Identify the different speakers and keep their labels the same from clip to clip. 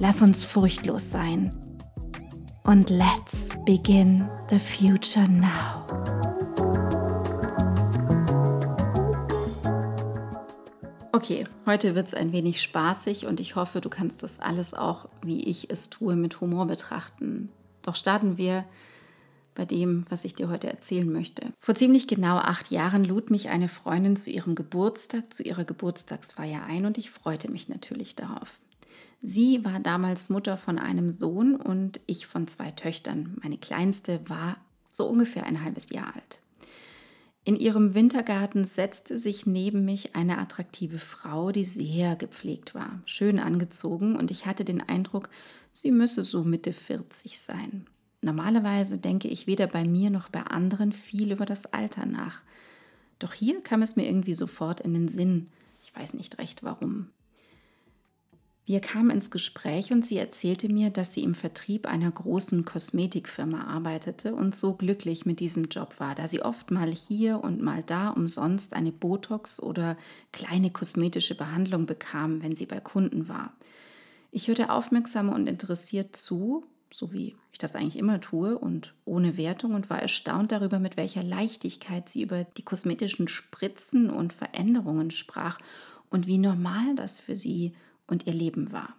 Speaker 1: Lass uns furchtlos sein. Und let's begin the future now. Okay, heute wird es ein wenig spaßig und ich hoffe, du kannst das alles auch, wie ich es tue, mit Humor betrachten. Doch starten wir bei dem, was ich dir heute erzählen möchte. Vor ziemlich genau acht Jahren lud mich eine Freundin zu ihrem Geburtstag, zu ihrer Geburtstagsfeier ein und ich freute mich natürlich darauf. Sie war damals Mutter von einem Sohn und ich von zwei Töchtern. Meine kleinste war so ungefähr ein halbes Jahr alt. In ihrem Wintergarten setzte sich neben mich eine attraktive Frau, die sehr gepflegt war, schön angezogen und ich hatte den Eindruck, sie müsse so Mitte 40 sein. Normalerweise denke ich weder bei mir noch bei anderen viel über das Alter nach. Doch hier kam es mir irgendwie sofort in den Sinn. Ich weiß nicht recht warum. Wir kamen ins Gespräch und sie erzählte mir, dass sie im Vertrieb einer großen Kosmetikfirma arbeitete und so glücklich mit diesem Job war, da sie oft mal hier und mal da umsonst eine Botox oder kleine kosmetische Behandlung bekam, wenn sie bei Kunden war. Ich hörte aufmerksam und interessiert zu, so wie ich das eigentlich immer tue und ohne Wertung und war erstaunt darüber, mit welcher Leichtigkeit sie über die kosmetischen Spritzen und Veränderungen sprach und wie normal das für sie und ihr Leben war.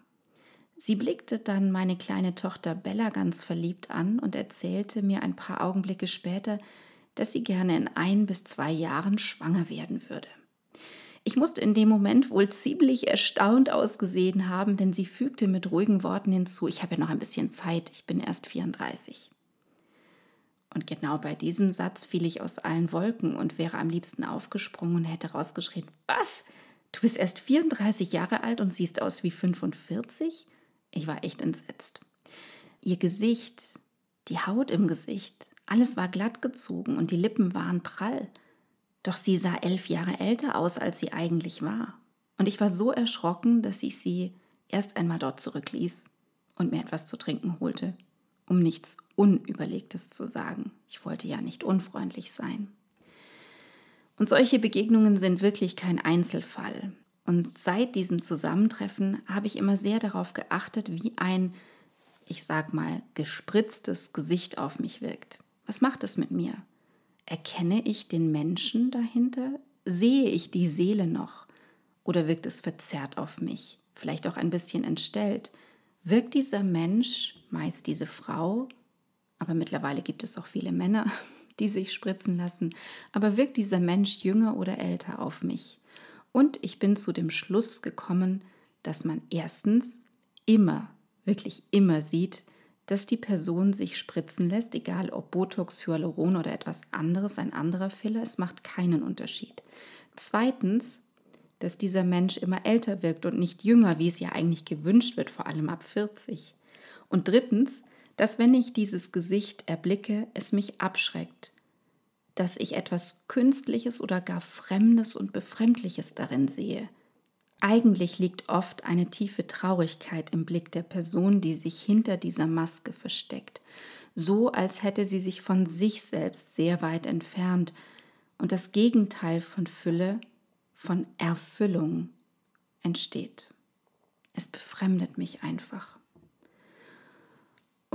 Speaker 1: Sie blickte dann meine kleine Tochter Bella ganz verliebt an und erzählte mir ein paar Augenblicke später, dass sie gerne in ein bis zwei Jahren schwanger werden würde. Ich musste in dem Moment wohl ziemlich erstaunt ausgesehen haben, denn sie fügte mit ruhigen Worten hinzu, ich habe ja noch ein bisschen Zeit, ich bin erst 34. Und genau bei diesem Satz fiel ich aus allen Wolken und wäre am liebsten aufgesprungen und hätte rausgeschrien, was? Du bist erst 34 Jahre alt und siehst aus wie 45? Ich war echt entsetzt. Ihr Gesicht, die Haut im Gesicht, alles war glatt gezogen und die Lippen waren prall. Doch sie sah elf Jahre älter aus, als sie eigentlich war. Und ich war so erschrocken, dass ich sie erst einmal dort zurückließ und mir etwas zu trinken holte, um nichts Unüberlegtes zu sagen. Ich wollte ja nicht unfreundlich sein. Und solche Begegnungen sind wirklich kein Einzelfall. Und seit diesem Zusammentreffen habe ich immer sehr darauf geachtet, wie ein, ich sag mal, gespritztes Gesicht auf mich wirkt. Was macht es mit mir? Erkenne ich den Menschen dahinter? Sehe ich die Seele noch? Oder wirkt es verzerrt auf mich? Vielleicht auch ein bisschen entstellt? Wirkt dieser Mensch, meist diese Frau, aber mittlerweile gibt es auch viele Männer, die sich spritzen lassen, aber wirkt dieser Mensch jünger oder älter auf mich? Und ich bin zu dem Schluss gekommen, dass man erstens immer, wirklich immer sieht, dass die Person sich spritzen lässt, egal ob Botox, Hyaluron oder etwas anderes, ein anderer Filler, es macht keinen Unterschied. Zweitens, dass dieser Mensch immer älter wirkt und nicht jünger, wie es ja eigentlich gewünscht wird, vor allem ab 40. Und drittens, dass wenn ich dieses Gesicht erblicke, es mich abschreckt, dass ich etwas Künstliches oder gar Fremdes und Befremdliches darin sehe. Eigentlich liegt oft eine tiefe Traurigkeit im Blick der Person, die sich hinter dieser Maske versteckt, so als hätte sie sich von sich selbst sehr weit entfernt und das Gegenteil von Fülle, von Erfüllung entsteht. Es befremdet mich einfach.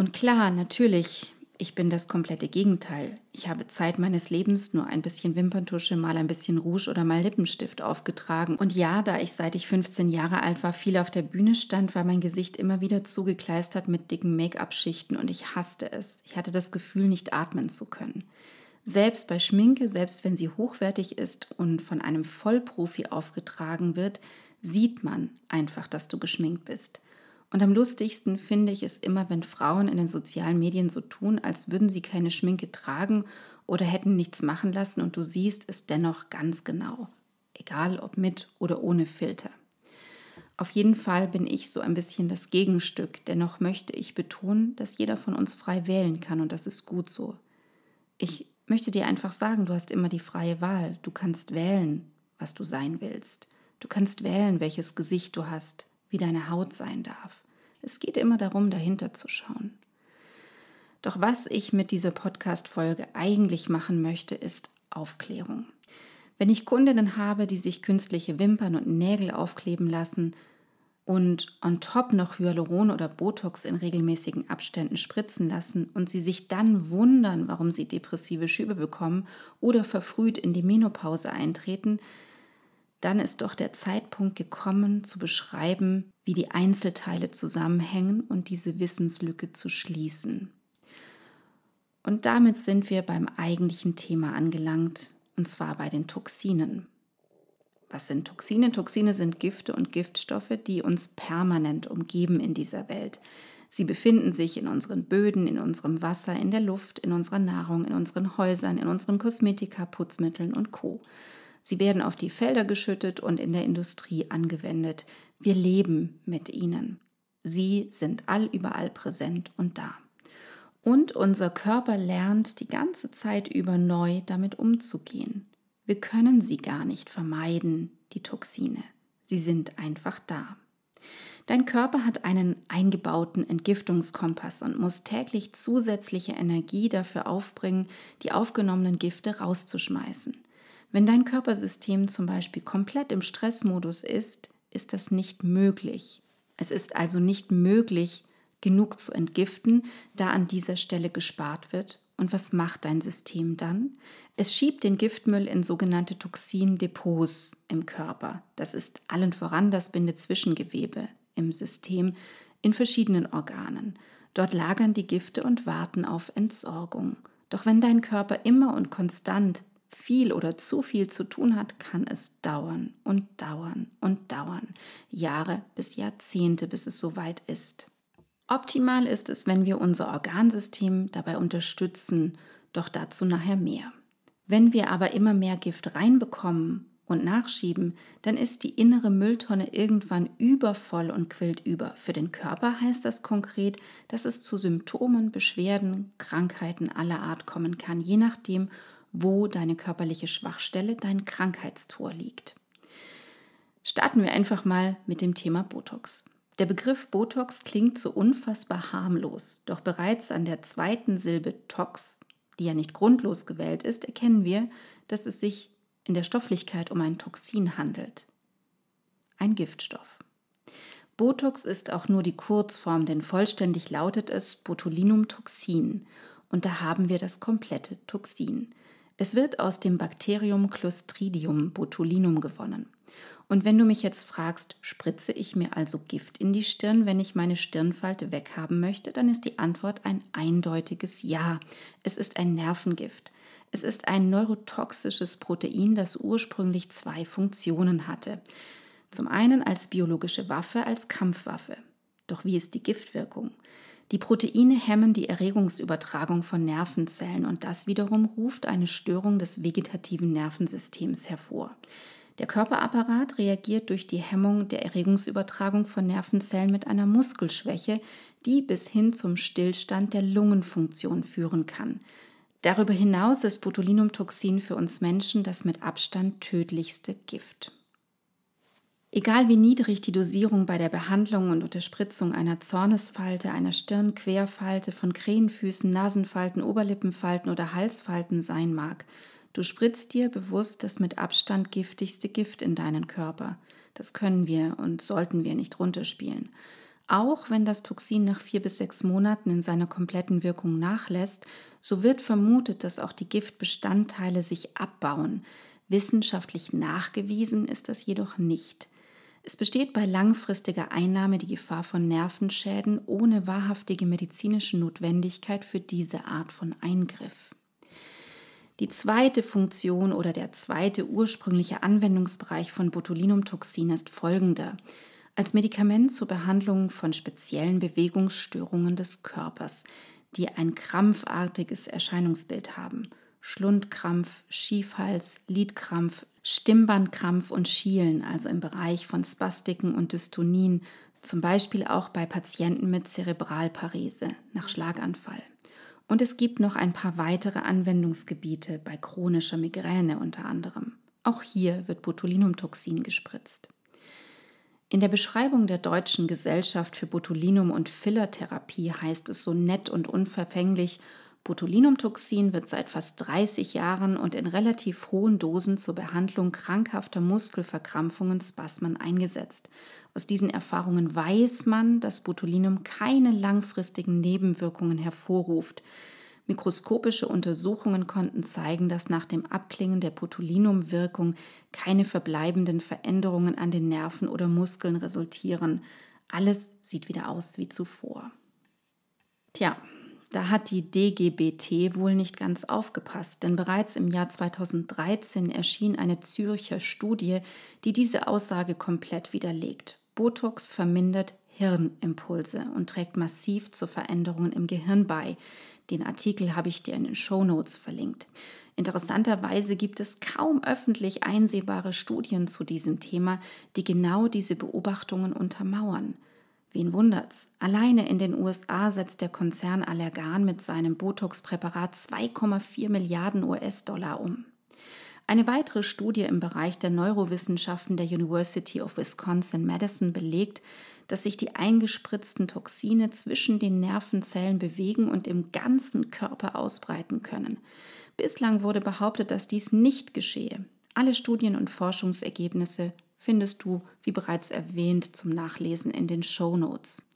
Speaker 1: Und klar, natürlich ich bin das komplette Gegenteil. Ich habe Zeit meines Lebens nur ein bisschen Wimperntusche, mal ein bisschen Rouge oder mal Lippenstift aufgetragen. Und ja, da ich seit ich 15 Jahre alt war viel auf der Bühne stand, war mein Gesicht immer wieder zugekleistert mit dicken Make-up-Schichten und ich hasste es. Ich hatte das Gefühl, nicht atmen zu können. Selbst bei Schminke, selbst wenn sie hochwertig ist und von einem Vollprofi aufgetragen wird, sieht man einfach, dass du geschminkt bist. Und am lustigsten finde ich es immer, wenn Frauen in den sozialen Medien so tun, als würden sie keine Schminke tragen oder hätten nichts machen lassen und du siehst es dennoch ganz genau, egal ob mit oder ohne Filter. Auf jeden Fall bin ich so ein bisschen das Gegenstück, dennoch möchte ich betonen, dass jeder von uns frei wählen kann und das ist gut so. Ich möchte dir einfach sagen, du hast immer die freie Wahl, du kannst wählen, was du sein willst. Du kannst wählen, welches Gesicht du hast, wie deine Haut sein darf. Es geht immer darum, dahinter zu schauen. Doch was ich mit dieser Podcast-Folge eigentlich machen möchte, ist Aufklärung. Wenn ich Kundinnen habe, die sich künstliche Wimpern und Nägel aufkleben lassen und on top noch Hyaluron oder Botox in regelmäßigen Abständen spritzen lassen und sie sich dann wundern, warum sie depressive Schübe bekommen oder verfrüht in die Menopause eintreten, dann ist doch der Zeitpunkt gekommen zu beschreiben, wie die Einzelteile zusammenhängen und diese Wissenslücke zu schließen. Und damit sind wir beim eigentlichen Thema angelangt, und zwar bei den Toxinen. Was sind Toxine? Toxine sind Gifte und Giftstoffe, die uns permanent umgeben in dieser Welt. Sie befinden sich in unseren Böden, in unserem Wasser, in der Luft, in unserer Nahrung, in unseren Häusern, in unseren Kosmetika, Putzmitteln und Co. Sie werden auf die Felder geschüttet und in der Industrie angewendet. Wir leben mit ihnen. Sie sind allüberall präsent und da. Und unser Körper lernt die ganze Zeit über neu damit umzugehen. Wir können sie gar nicht vermeiden, die Toxine. Sie sind einfach da. Dein Körper hat einen eingebauten Entgiftungskompass und muss täglich zusätzliche Energie dafür aufbringen, die aufgenommenen Gifte rauszuschmeißen. Wenn dein Körpersystem zum Beispiel komplett im Stressmodus ist, ist das nicht möglich. Es ist also nicht möglich, genug zu entgiften, da an dieser Stelle gespart wird. Und was macht dein System dann? Es schiebt den Giftmüll in sogenannte Toxindepots im Körper. Das ist allen voran das Bindezwischengewebe im System in verschiedenen Organen. Dort lagern die Gifte und warten auf Entsorgung. Doch wenn dein Körper immer und konstant viel oder zu viel zu tun hat, kann es dauern und dauern und dauern. Jahre bis Jahrzehnte, bis es soweit ist. Optimal ist es, wenn wir unser Organsystem dabei unterstützen, doch dazu nachher mehr. Wenn wir aber immer mehr Gift reinbekommen und nachschieben, dann ist die innere Mülltonne irgendwann übervoll und quillt über. Für den Körper heißt das konkret, dass es zu Symptomen, Beschwerden, Krankheiten aller Art kommen kann, je nachdem, wo deine körperliche Schwachstelle, dein Krankheitstor liegt. Starten wir einfach mal mit dem Thema Botox. Der Begriff Botox klingt so unfassbar harmlos, doch bereits an der zweiten Silbe Tox, die ja nicht grundlos gewählt ist, erkennen wir, dass es sich in der Stofflichkeit um ein Toxin handelt. Ein Giftstoff. Botox ist auch nur die Kurzform, denn vollständig lautet es Botulinumtoxin und da haben wir das komplette Toxin. Es wird aus dem Bakterium Clostridium botulinum gewonnen. Und wenn du mich jetzt fragst, spritze ich mir also Gift in die Stirn, wenn ich meine Stirnfalte weghaben möchte, dann ist die Antwort ein eindeutiges Ja. Es ist ein Nervengift. Es ist ein neurotoxisches Protein, das ursprünglich zwei Funktionen hatte. Zum einen als biologische Waffe, als Kampfwaffe. Doch wie ist die Giftwirkung? Die Proteine hemmen die Erregungsübertragung von Nervenzellen und das wiederum ruft eine Störung des vegetativen Nervensystems hervor. Der Körperapparat reagiert durch die Hemmung der Erregungsübertragung von Nervenzellen mit einer Muskelschwäche, die bis hin zum Stillstand der Lungenfunktion führen kann. Darüber hinaus ist Botulinumtoxin für uns Menschen das mit Abstand tödlichste Gift. Egal wie niedrig die Dosierung bei der Behandlung und Unterspritzung einer Zornesfalte, einer Stirnquerfalte, von Krähenfüßen, Nasenfalten, Oberlippenfalten oder Halsfalten sein mag, du spritzt dir bewusst das mit Abstand giftigste Gift in deinen Körper. Das können wir und sollten wir nicht runterspielen. Auch wenn das Toxin nach vier bis sechs Monaten in seiner kompletten Wirkung nachlässt, so wird vermutet, dass auch die Giftbestandteile sich abbauen. Wissenschaftlich nachgewiesen ist das jedoch nicht. Es besteht bei langfristiger Einnahme die Gefahr von Nervenschäden ohne wahrhaftige medizinische Notwendigkeit für diese Art von Eingriff. Die zweite Funktion oder der zweite ursprüngliche Anwendungsbereich von Botulinumtoxin ist folgender. Als Medikament zur Behandlung von speziellen Bewegungsstörungen des Körpers, die ein krampfartiges Erscheinungsbild haben. Schlundkrampf, Schiefhals, Lidkrampf, Stimmbandkrampf und Schielen, also im Bereich von Spastiken und Dystonien, zum Beispiel auch bei Patienten mit Zerebralparese nach Schlaganfall. Und es gibt noch ein paar weitere Anwendungsgebiete bei chronischer Migräne unter anderem. Auch hier wird Botulinumtoxin gespritzt. In der Beschreibung der Deutschen Gesellschaft für Botulinum- und Fillertherapie heißt es so nett und unverfänglich, Botulinumtoxin wird seit fast 30 Jahren und in relativ hohen Dosen zur Behandlung krankhafter Muskelverkrampfungen Spasmen eingesetzt. Aus diesen Erfahrungen weiß man, dass Botulinum keine langfristigen Nebenwirkungen hervorruft. Mikroskopische Untersuchungen konnten zeigen, dass nach dem Abklingen der Botulinumwirkung keine verbleibenden Veränderungen an den Nerven oder Muskeln resultieren. Alles sieht wieder aus wie zuvor. Tja, da hat die DGBT wohl nicht ganz aufgepasst, denn bereits im Jahr 2013 erschien eine Zürcher Studie, die diese Aussage komplett widerlegt. Botox vermindert Hirnimpulse und trägt massiv zu Veränderungen im Gehirn bei. Den Artikel habe ich dir in den Show Notes verlinkt. Interessanterweise gibt es kaum öffentlich einsehbare Studien zu diesem Thema, die genau diese Beobachtungen untermauern. Wen wundert's? Alleine in den USA setzt der Konzern Allergan mit seinem Botox-Präparat 2,4 Milliarden US-Dollar um. Eine weitere Studie im Bereich der Neurowissenschaften der University of Wisconsin-Madison belegt, dass sich die eingespritzten Toxine zwischen den Nervenzellen bewegen und im ganzen Körper ausbreiten können. Bislang wurde behauptet, dass dies nicht geschehe. Alle Studien und Forschungsergebnisse findest du, wie bereits erwähnt, zum Nachlesen in den Show Notes.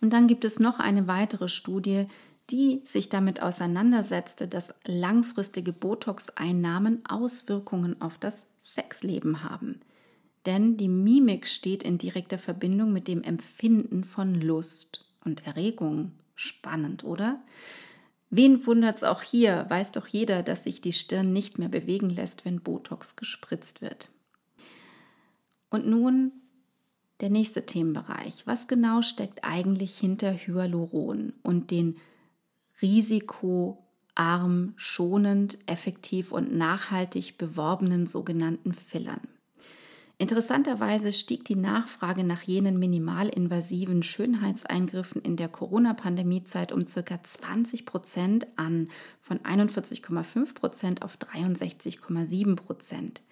Speaker 1: Und dann gibt es noch eine weitere Studie, die sich damit auseinandersetzte, dass langfristige Botox-Einnahmen Auswirkungen auf das Sexleben haben. Denn die Mimik steht in direkter Verbindung mit dem Empfinden von Lust und Erregung. Spannend, oder? Wen wundert es auch hier, weiß doch jeder, dass sich die Stirn nicht mehr bewegen lässt, wenn Botox gespritzt wird. Und nun der nächste Themenbereich. Was genau steckt eigentlich hinter Hyaluron und den risikoarm, schonend, effektiv und nachhaltig beworbenen sogenannten Fillern? Interessanterweise stieg die Nachfrage nach jenen minimalinvasiven Schönheitseingriffen in der Corona-Pandemiezeit um ca. 20 Prozent an, von 41,5 Prozent auf 63,7 Prozent.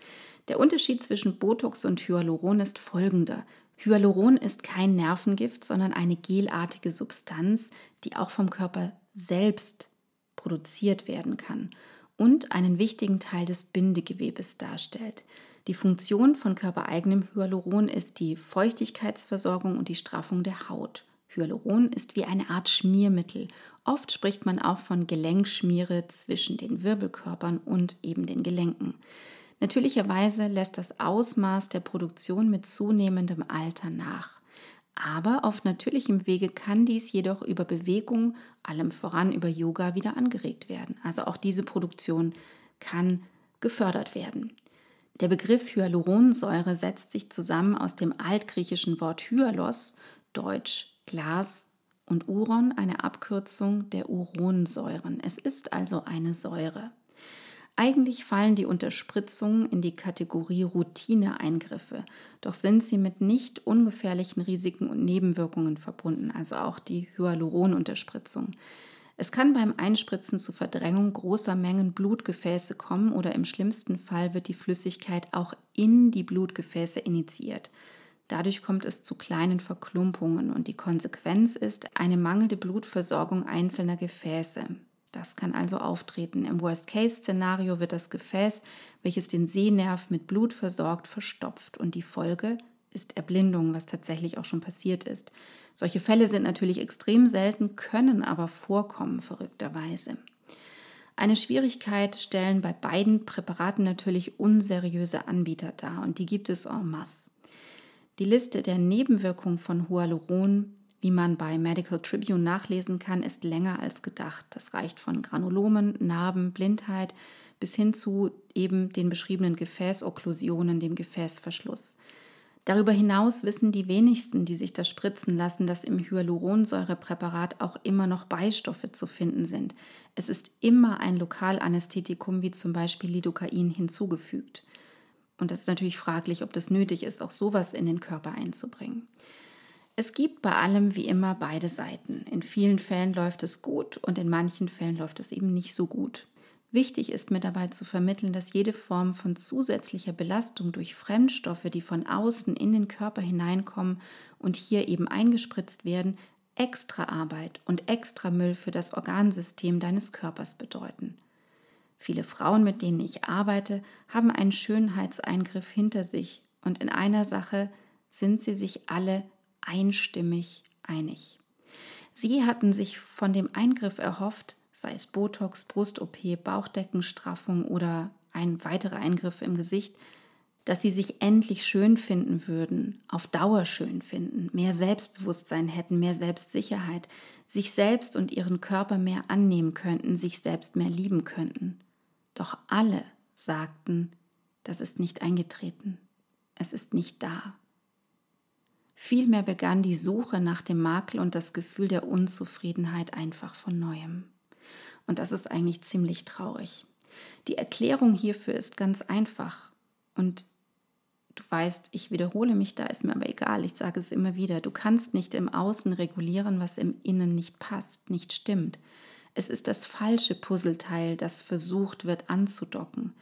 Speaker 1: Der Unterschied zwischen Botox und Hyaluron ist folgender. Hyaluron ist kein Nervengift, sondern eine gelartige Substanz, die auch vom Körper selbst produziert werden kann und einen wichtigen Teil des Bindegewebes darstellt. Die Funktion von körpereigenem Hyaluron ist die Feuchtigkeitsversorgung und die Straffung der Haut. Hyaluron ist wie eine Art Schmiermittel. Oft spricht man auch von Gelenkschmiere zwischen den Wirbelkörpern und eben den Gelenken. Natürlicherweise lässt das Ausmaß der Produktion mit zunehmendem Alter nach. Aber auf natürlichem Wege kann dies jedoch über Bewegung, allem voran über Yoga, wieder angeregt werden. Also auch diese Produktion kann gefördert werden. Der Begriff Hyaluronsäure setzt sich zusammen aus dem altgriechischen Wort Hyalos, deutsch Glas, und Uron, eine Abkürzung der Uronsäuren. Es ist also eine Säure. Eigentlich fallen die Unterspritzungen in die Kategorie Routineeingriffe, doch sind sie mit nicht ungefährlichen Risiken und Nebenwirkungen verbunden, also auch die Hyaluronunterspritzung. Es kann beim Einspritzen zu Verdrängung großer Mengen Blutgefäße kommen oder im schlimmsten Fall wird die Flüssigkeit auch in die Blutgefäße initiiert. Dadurch kommt es zu kleinen Verklumpungen und die Konsequenz ist eine mangelnde Blutversorgung einzelner Gefäße. Das kann also auftreten. Im Worst-Case-Szenario wird das Gefäß, welches den Sehnerv mit Blut versorgt, verstopft und die Folge ist Erblindung, was tatsächlich auch schon passiert ist. Solche Fälle sind natürlich extrem selten, können aber vorkommen, verrückterweise. Eine Schwierigkeit stellen bei beiden Präparaten natürlich unseriöse Anbieter dar und die gibt es en masse. Die Liste der Nebenwirkungen von Hyaluron, wie man bei Medical Tribune nachlesen kann, ist länger als gedacht. Das reicht von Granulomen, Narben, Blindheit bis hin zu eben den beschriebenen Gefäßokklusionen, dem Gefäßverschluss. Darüber hinaus wissen die wenigsten, die sich das spritzen lassen, dass im Hyaluronsäurepräparat auch immer noch Beistoffe zu finden sind. Es ist immer ein Lokalanästhetikum wie zum Beispiel Lidocain hinzugefügt. Und es ist natürlich fraglich, ob das nötig ist, auch sowas in den Körper einzubringen. Es gibt bei allem wie immer beide Seiten. In vielen Fällen läuft es gut und in manchen Fällen läuft es eben nicht so gut. Wichtig ist mir dabei zu vermitteln, dass jede Form von zusätzlicher Belastung durch Fremdstoffe, die von außen in den Körper hineinkommen und hier eben eingespritzt werden, extra Arbeit und extra Müll für das Organsystem deines Körpers bedeuten. Viele Frauen, mit denen ich arbeite, haben einen Schönheitseingriff hinter sich und in einer Sache sind sie sich alle einstimmig einig. Sie hatten sich von dem Eingriff erhofft, sei es Botox, Brust-OP, Bauchdeckenstraffung oder ein weiterer Eingriff im Gesicht, dass sie sich endlich schön finden würden, auf Dauer schön finden, mehr Selbstbewusstsein hätten, mehr Selbstsicherheit, sich selbst und ihren Körper mehr annehmen könnten, sich selbst mehr lieben könnten. Doch alle sagten, das ist nicht eingetreten, es ist nicht da. Vielmehr begann die Suche nach dem Makel und das Gefühl der Unzufriedenheit einfach von neuem. Und das ist eigentlich ziemlich traurig. Die Erklärung hierfür ist ganz einfach. Und du weißt, ich wiederhole mich da, ist mir aber egal, ich sage es immer wieder. Du kannst nicht im Außen regulieren, was im Innen nicht passt, nicht stimmt. Es ist das falsche Puzzleteil, das versucht wird anzudocken.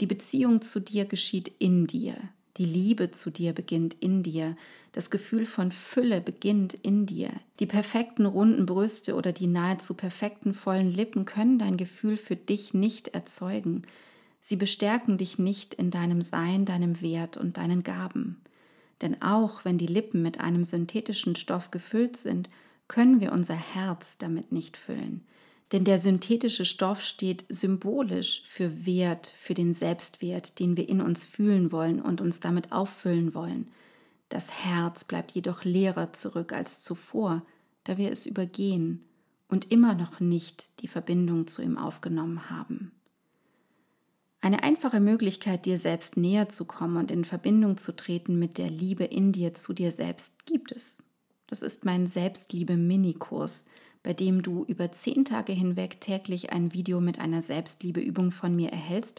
Speaker 1: Die Beziehung zu dir geschieht in dir. Die Liebe zu dir beginnt in dir. Das Gefühl von Fülle beginnt in dir. Die perfekten runden Brüste oder die nahezu perfekten vollen Lippen können dein Gefühl für dich nicht erzeugen. Sie bestärken dich nicht in deinem Sein, deinem Wert und deinen Gaben. Denn auch wenn die Lippen mit einem synthetischen Stoff gefüllt sind, können wir unser Herz damit nicht füllen. Denn der synthetische Stoff steht symbolisch für Wert, für den Selbstwert, den wir in uns fühlen wollen und uns damit auffüllen wollen. Das Herz bleibt jedoch leerer zurück als zuvor, da wir es übergehen und immer noch nicht die Verbindung zu ihm aufgenommen haben. Eine einfache Möglichkeit, dir selbst näher zu kommen und in Verbindung zu treten mit der Liebe in dir zu dir selbst, gibt es. Das ist mein Selbstliebe-Minikurs, bei dem du über zehn Tage hinweg täglich ein Video mit einer Selbstliebeübung von mir erhältst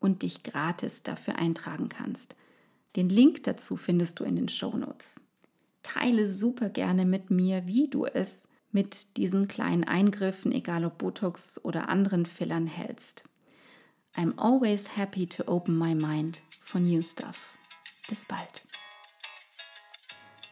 Speaker 1: und dich gratis dafür eintragen kannst. Den Link dazu findest du in den Show Notes. Teile super gerne mit mir, wie du es mit diesen kleinen Eingriffen, egal ob Botox oder anderen Fillern, hältst. I'm always happy to open my mind for new stuff. Bis bald.